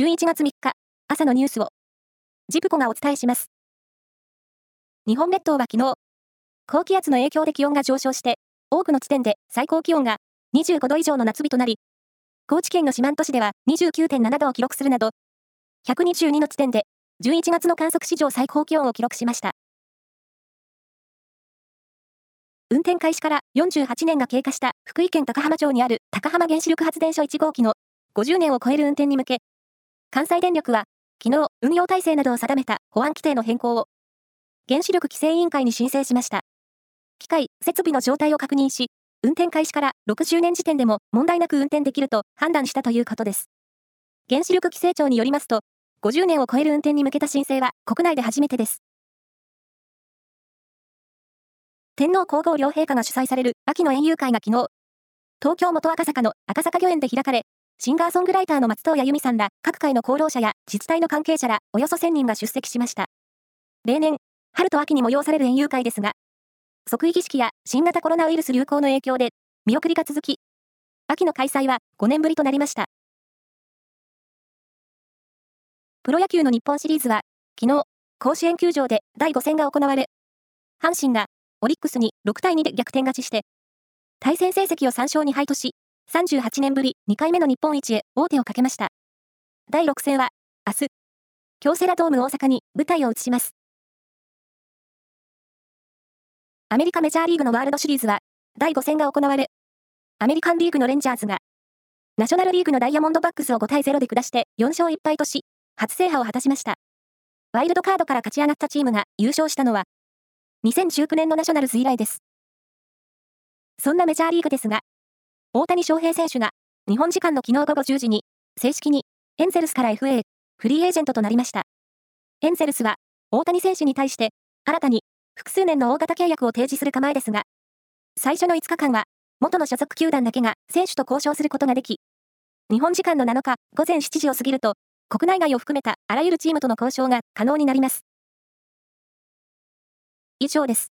11月3日、朝のニュースを、ジプコがお伝えします。日本列島は昨日、高気圧の影響で気温が上昇して、多くの地点で最高気温が25度以上の夏日となり、高知県の四万十市では29.7度を記録するなど、122の地点で11月の観測史上最高気温を記録しました。運転開始から48年が経過した福井県高浜町にある高浜原子力発電所1号機の50年を超える運転に向け、関西電力は昨日運用体制などを定めた保安規定の変更を原子力規制委員会に申請しました。機械、設備の状態を確認し、運転開始から60年時点でも問題なく運転できると判断したということです。原子力規制庁によりますと、50年を超える運転に向けた申請は国内で初めてです。天皇皇后両陛下が主催される秋の園遊会が昨日、東京元赤坂の赤坂御苑で開かれ、シンガーソングライターの松任谷由実さんら各界の功労者や自治体の関係者らおよそ1000人が出席しました。例年、春と秋に催される園遊会ですが、即位儀式や新型コロナウイルス流行の影響で見送りが続き、秋の開催は5年ぶりとなりました。プロ野球の日本シリーズは、昨日、甲子園球場で第5戦が行われ、阪神がオリックスに6対2で逆転勝ちして、対戦成績を3勝2敗とし、38年ぶり2回目の日本一へ王手をかけました。第6戦は、明日、京セラドーム大阪に舞台を移します。アメリカメジャーリーグのワールドシリーズは、第5戦が行われ、アメリカンリーグのレンジャーズが、ナショナルリーグのダイヤモンドバックスを5対0で下して4勝1敗とし、初制覇を果たしました。ワイルドカードから勝ち上がったチームが優勝したのは、2019年のナショナルズ以来です。そんなメジャーリーグですが、大谷翔平選手が日本時間の昨日午後10時に正式にエンゼルスから FA フリーエージェントとなりました。エンゼルスは大谷選手に対して新たに複数年の大型契約を提示する構えですが、最初の5日間は元の所属球団だけが選手と交渉することができ、日本時間の7日午前7時を過ぎると国内外を含めたあらゆるチームとの交渉が可能になります。以上です。